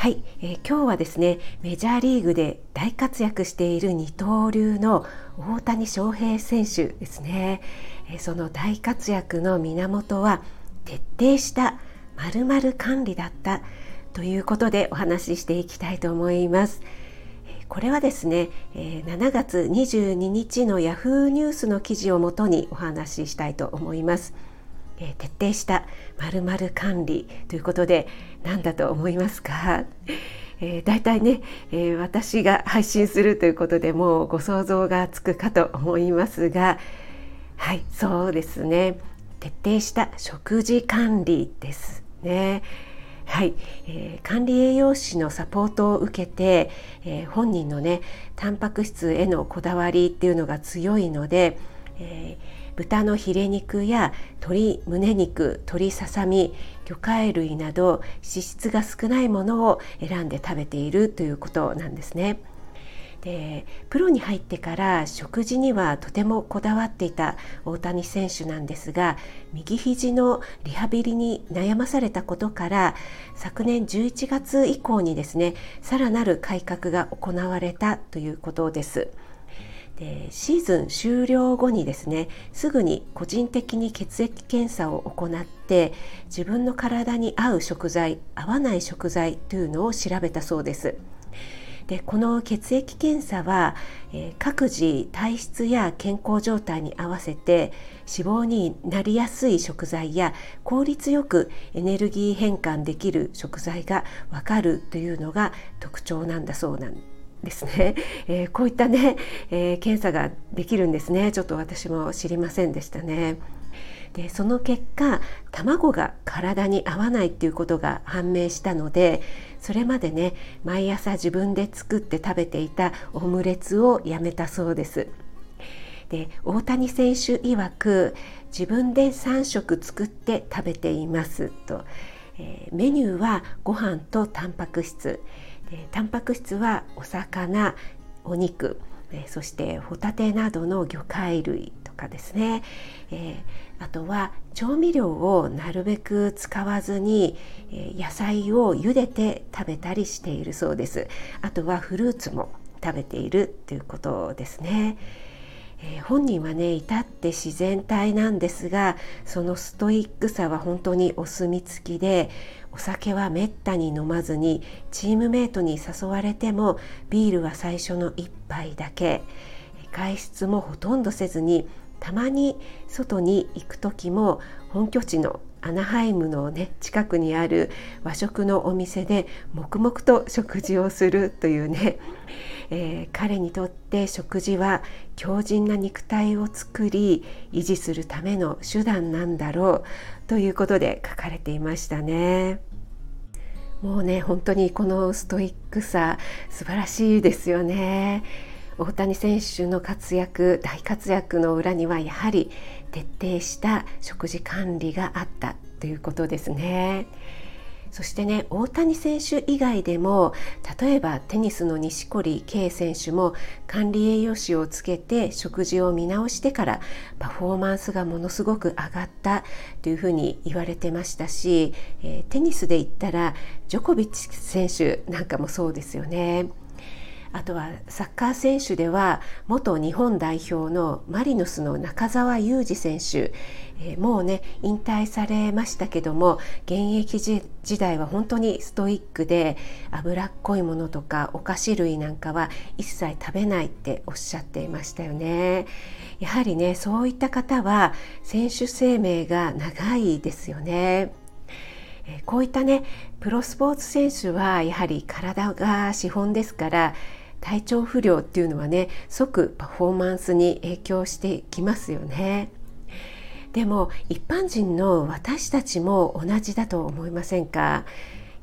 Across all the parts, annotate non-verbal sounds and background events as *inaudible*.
はい、えー、今日はですねメジャーリーグで大活躍している二刀流の大谷翔平選手ですね、えー、その大活躍の源は徹底した〇〇管理だったということでお話ししていきたいと思います。これはですね7月22日の Yahoo ニュースの記事をもとにお話ししたいと思います。え徹底した〇〇管理ということで何だと思いますか、*laughs* えー、だいたいね、えー、私が配信するということでもうご想像がつくかと思いますがはいそうですね徹底した食事管理ですね。はい、えー、管理栄養士のサポートを受けて、えー、本人のねタンパク質へのこだわりっていうのが強いので、えー豚のヒレ肉や鶏胸肉鶏ささみ魚介類など脂質が少ないものを選んで食べているということなんですね。でプロに入ってから食事にはとてもこだわっていた大谷選手なんですが右肘のリハビリに悩まされたことから昨年11月以降にですねさらなる改革が行われたということです。でシーズン終了後にですねすぐに個人的に血液検査を行って自分の体に合う食材合わない食材というのを調べたそうです。でこの血液検査は、えー、各自体質や健康状態に合わせて脂肪になりやすい食材や効率よくエネルギー変換できる食材がわかるというのが特徴なんだそうなんですですね、*laughs* えー、こういったね、えー、検査ができるんですね。ちょっと私も知りませんでしたね。でその結果卵が体に合わないっていうことが判明したのでそれまでね毎朝自分で作って食べていたオムレツをやめたそうです。で大谷選手曰く自分で3食作って食べていますと、えー、メニューはご飯とタンパク質。えタンパク質はお魚お肉、えそしてホタテなどの魚介類とかですね、えー、あとは調味料をなるべく使わずに、え野菜を茹でて食べたりしているそうです。あとはフルーツも食べているということですね。えー、本人はね至って自然体なんですがそのストイックさは本当にお墨付きでお酒はめったに飲まずにチームメートに誘われてもビールは最初の1杯だけ。外出もほとんどせずにたまに外に行く時も本拠地のアナハイムのね近くにある和食のお店で黙々と食事をするというね、*laughs* えー、彼にとって食事は強靭な肉体を作り維持するための手段なんだろうということで書かれていましたね。もうね本当にこのストイックさ素晴らしいですよね。大谷選手の活躍大活躍の裏にはやはり徹底した食事管理があったということですね。そしてね大谷選手以外でも例えばテニスの錦織圭選手も管理栄養士をつけて食事を見直してからパフォーマンスがものすごく上がったというふうに言われてましたし、えー、テニスで言ったらジョコビッチ選手なんかもそうですよね。あとはサッカー選手では元日本代表のマリノスの中澤佑二選手、えー、もうね引退されましたけども現役時代は本当にストイックで脂っこいものとかお菓子類なんかは一切食べないっておっしゃっていましたよね。やはりねそういった方は選手生命が長いですよね。こういったねプロスポーツ選手はやはり体が資本ですから体調不良っていうのはね即パフォーマンスに影響してきますよね。でも一般人の私たちも同じだと思いませんか？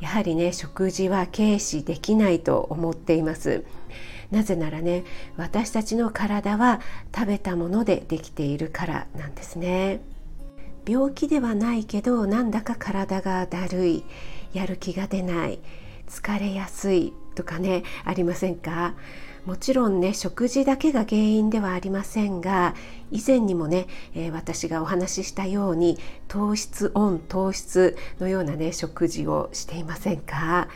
やはりね食事は軽視できないと思っています。なぜならね私たちの体は食べたものでできているからなんですね。病気ではないけどなんだか体がだるいやる気が出ない疲れやすいとかねありませんか？もちろんね食事だけが原因ではありませんが以前にもね、えー、私がお話ししたように糖質オン糖質のようなね食事をしていませんか？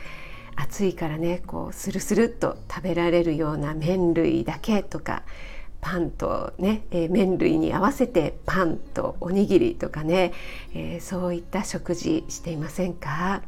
暑いからねこうスルスルっと食べられるような麺類だけとかパンとね、えー、麺類に合わせてパンとおにぎりとかね、えー、そういった食事していませんか？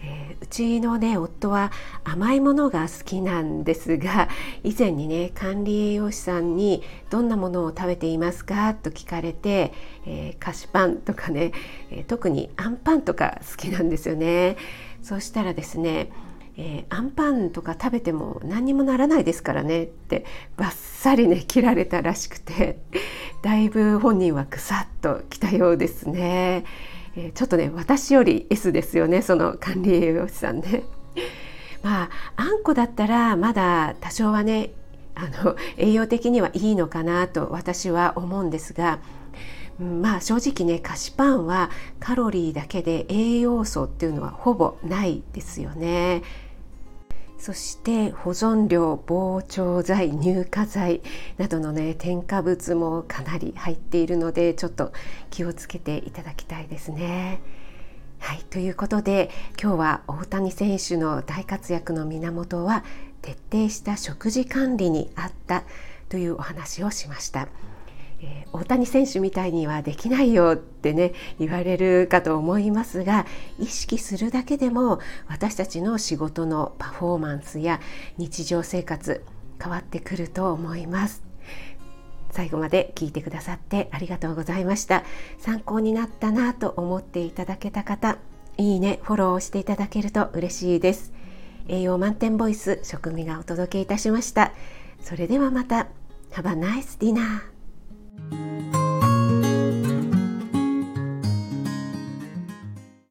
えー、うちのね夫は甘いものが好きなんですが *laughs* 以前にね管理栄養士さんに「どんなものを食べていますか?」と聞かれて、えー、菓子パンとかね、えー、特にあんパンとか好きなんですよね。そうしたらですねえー、アンパンとか食べても何にもならないですからねってバッサリね切られたらしくて *laughs* だいぶ本人はくさっときたようですね。えー、ちょっとね私より S ですよねその管理栄養士さんね。*laughs* まああんこだったらまだ多少はねあの栄養的にはいいのかなと私は思うんですが、まあ正直ね菓子パンはカロリーだけで栄養素っていうのはほぼないですよね。そして保存料膨張剤乳化剤などのね添加物もかなり入っているのでちょっと気をつけていただきたいですね。はいということで今日は大谷選手の大活躍の源は徹底した食事管理にあったというお話をしました。大谷選手みたいにはできないよってね言われるかと思いますが意識するだけでも私たちの仕事のパフォーマンスや日常生活変わってくると思います。最後まで聞いてくださってありがとうございました。参考になったなと思っていただけた方いいねフォローしていただけると嬉しいです。栄養満点ボイス食味がお届けいたしました。それではまた。Have a nice dinner.